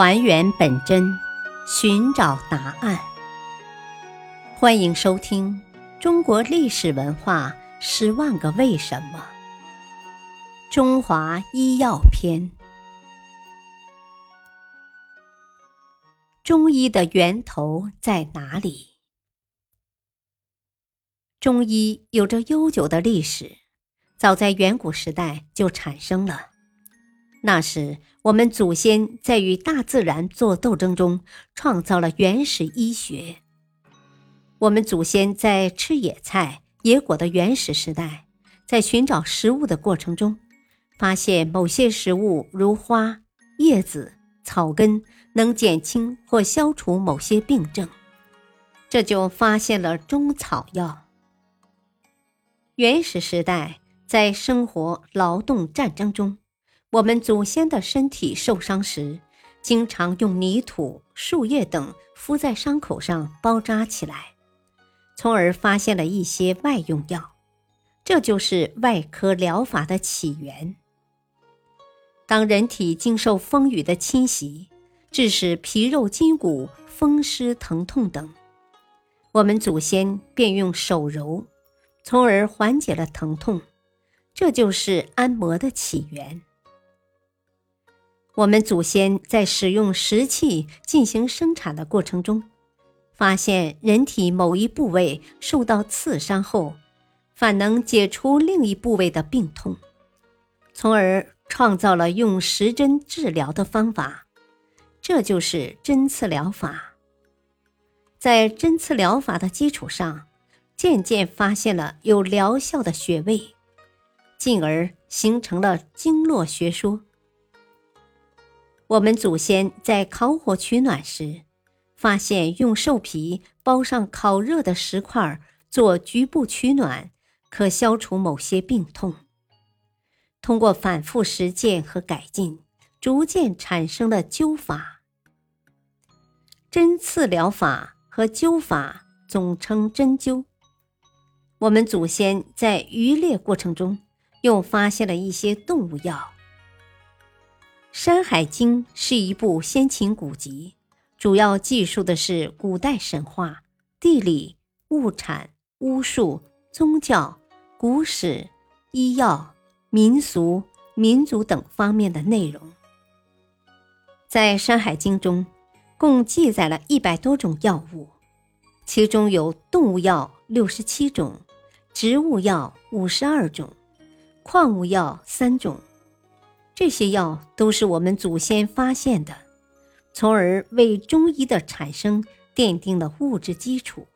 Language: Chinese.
还原本真，寻找答案。欢迎收听《中国历史文化十万个为什么》——中华医药篇。中医的源头在哪里？中医有着悠久的历史，早在远古时代就产生了。那时，我们祖先在与大自然做斗争中，创造了原始医学。我们祖先在吃野菜、野果的原始时代，在寻找食物的过程中，发现某些食物如花、叶子、草根能减轻或消除某些病症，这就发现了中草药。原始时代在生活、劳动、战争中。我们祖先的身体受伤时，经常用泥土、树叶等敷在伤口上包扎起来，从而发现了一些外用药，这就是外科疗法的起源。当人体经受风雨的侵袭，致使皮肉筋骨风湿疼痛等，我们祖先便用手揉，从而缓解了疼痛，这就是按摩的起源。我们祖先在使用石器进行生产的过程中，发现人体某一部位受到刺伤后，反能解除另一部位的病痛，从而创造了用石针治疗的方法，这就是针刺疗法。在针刺疗法的基础上，渐渐发现了有疗效的穴位，进而形成了经络学说。我们祖先在烤火取暖时，发现用兽皮包上烤热的石块做局部取暖，可消除某些病痛。通过反复实践和改进，逐渐产生了灸法。针刺疗法和灸法总称针灸。我们祖先在渔猎过程中，又发现了一些动物药。《山海经》是一部先秦古籍，主要记述的是古代神话、地理、物产、巫术、宗教、古史、医药、民俗、民族等方面的内容。在《山海经》中，共记载了一百多种药物，其中有动物药六十七种，植物药五十二种，矿物药三种。这些药都是我们祖先发现的，从而为中医的产生奠定了物质基础。